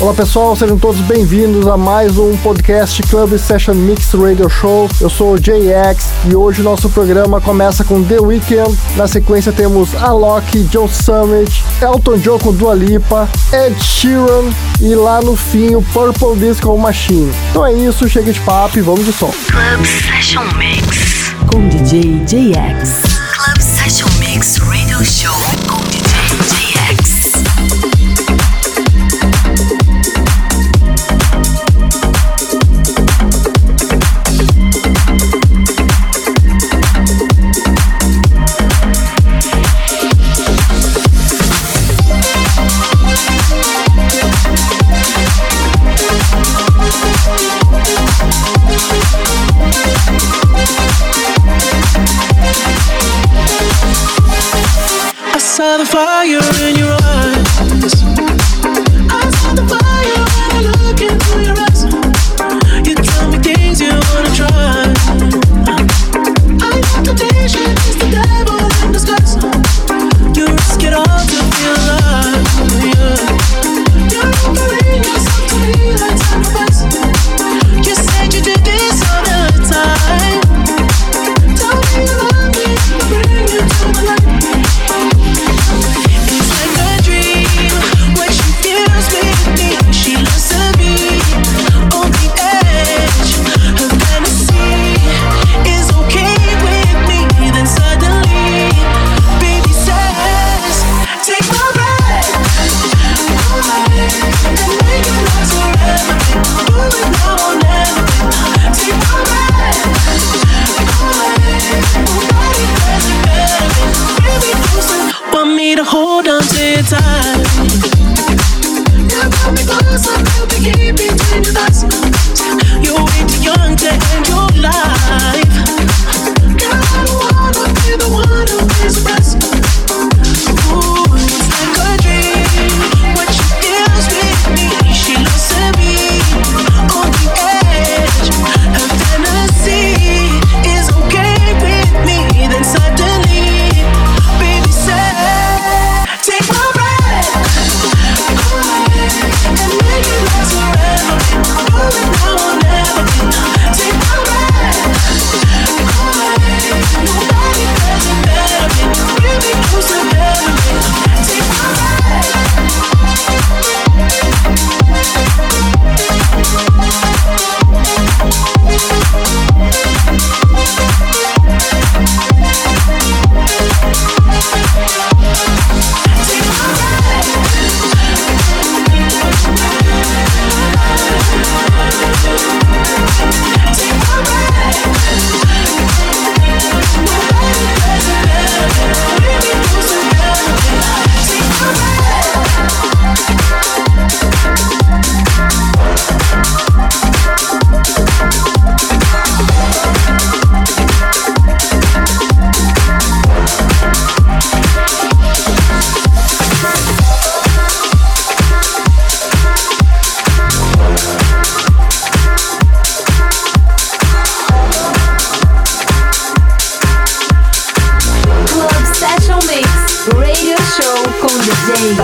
Olá pessoal, sejam todos bem-vindos a mais um podcast Club Session Mix Radio Show. Eu sou o JX e hoje o nosso programa começa com The Weeknd. Na sequência temos Alok, John Summit, Elton John com Dua Lipa, Ed Sheeran e lá no fim o Purple Disco Machine. Então é isso, chega de papo e vamos de som. Club Session Mix com DJ JX. Club Session Mix Radio Show with love.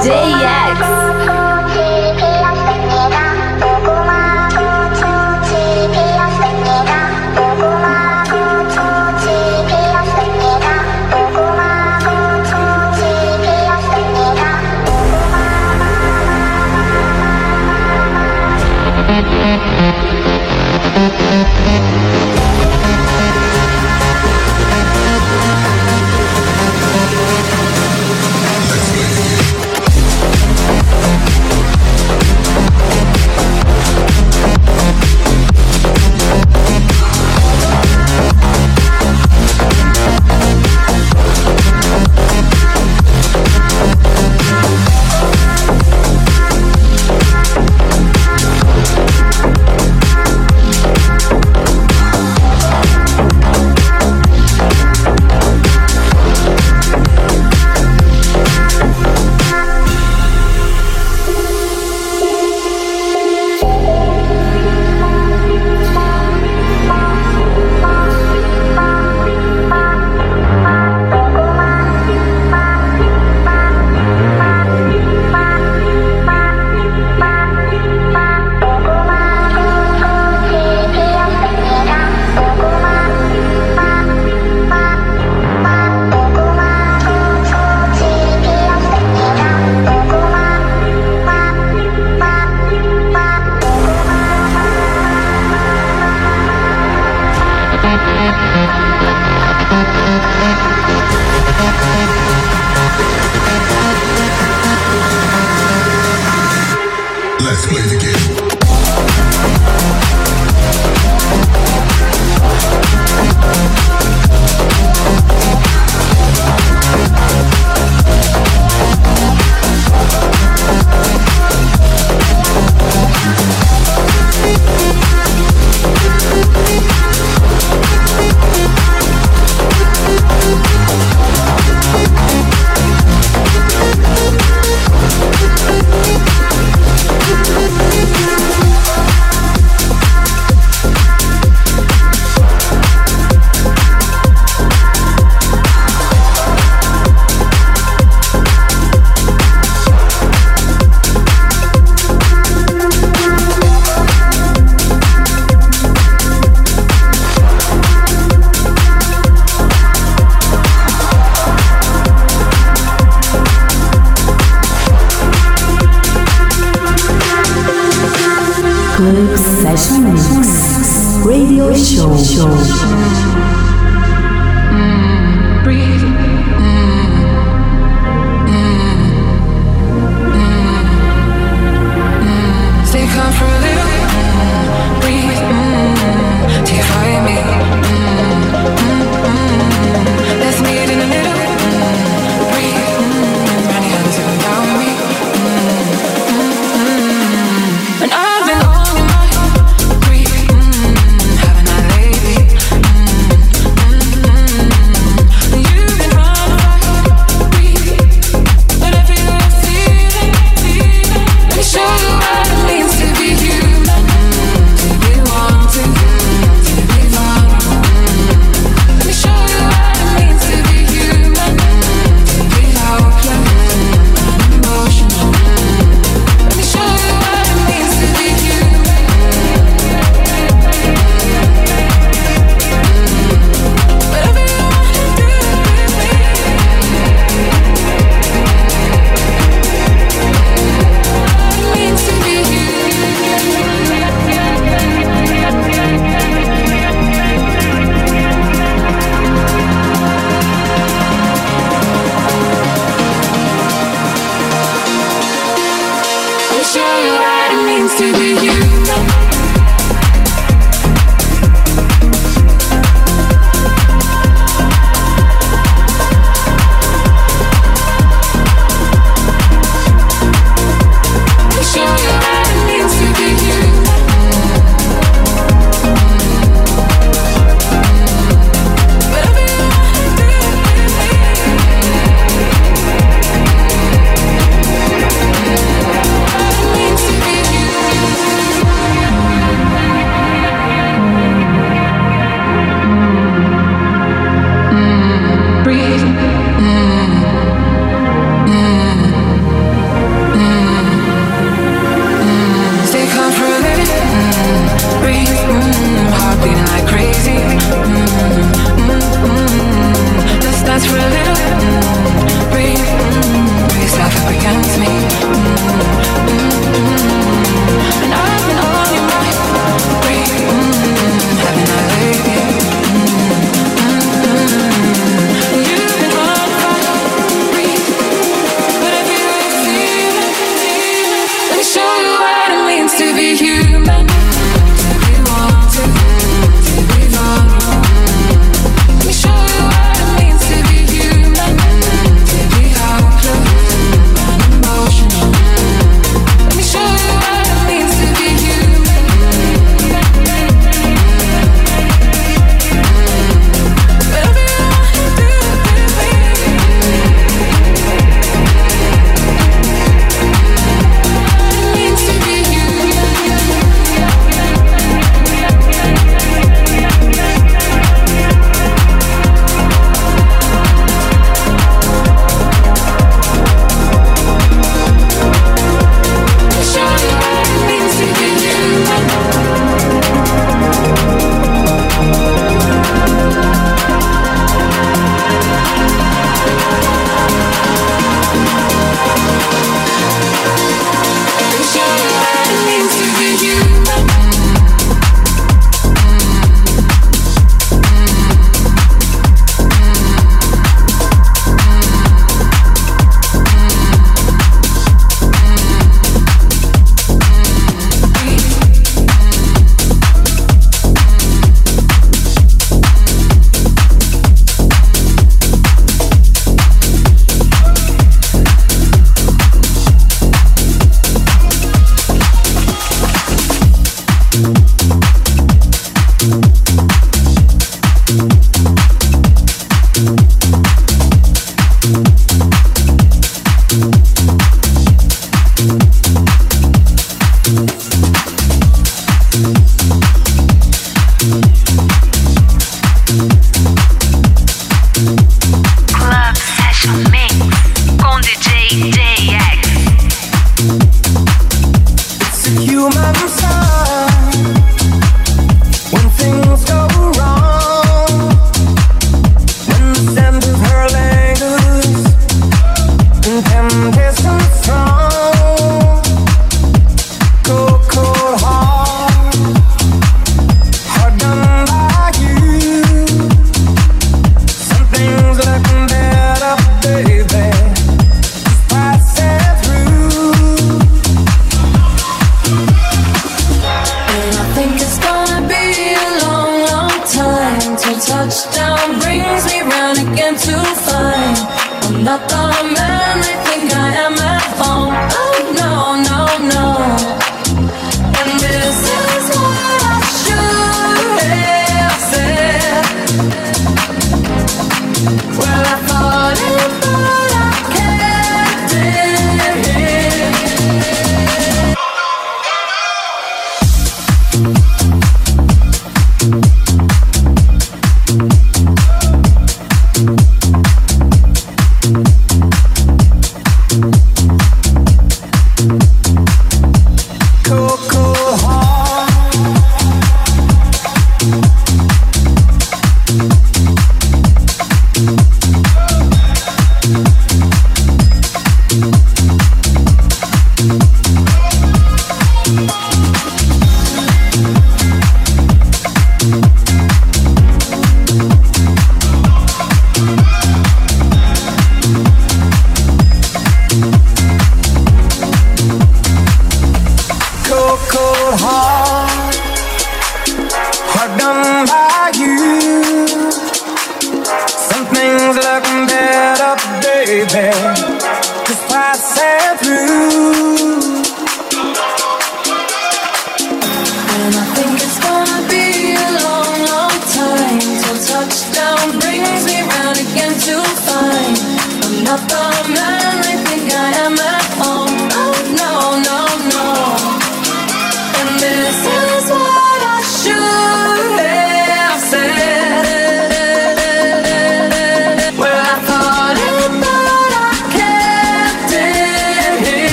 DX.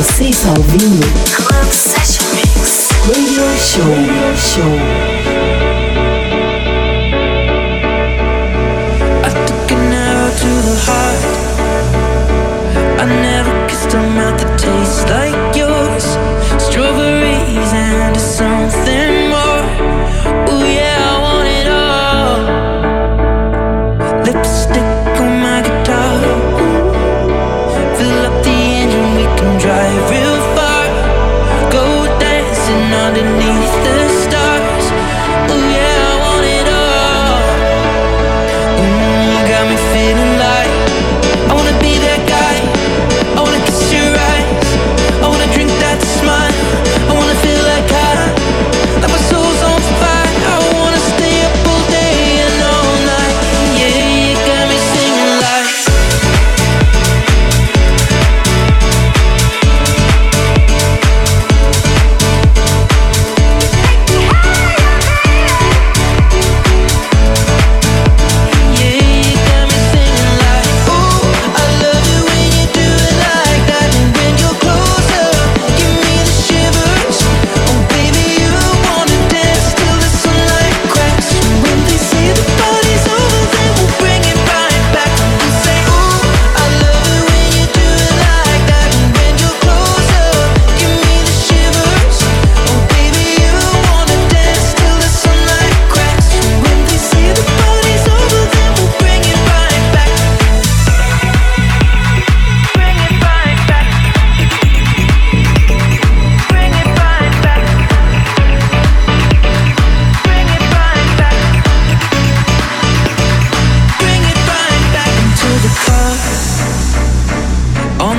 Você está ouvindo? Club Session Mix. Radio Show. Radio Show. I took an arrow to the heart. I never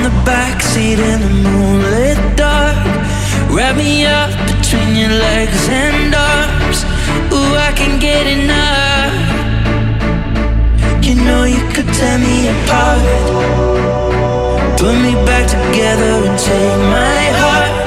on the backseat in the moonlit dark. Wrap me up between your legs and arms. Ooh, I can get enough. You know you could tear me apart. Put me back together and take my heart.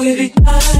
with it.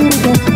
Thank you.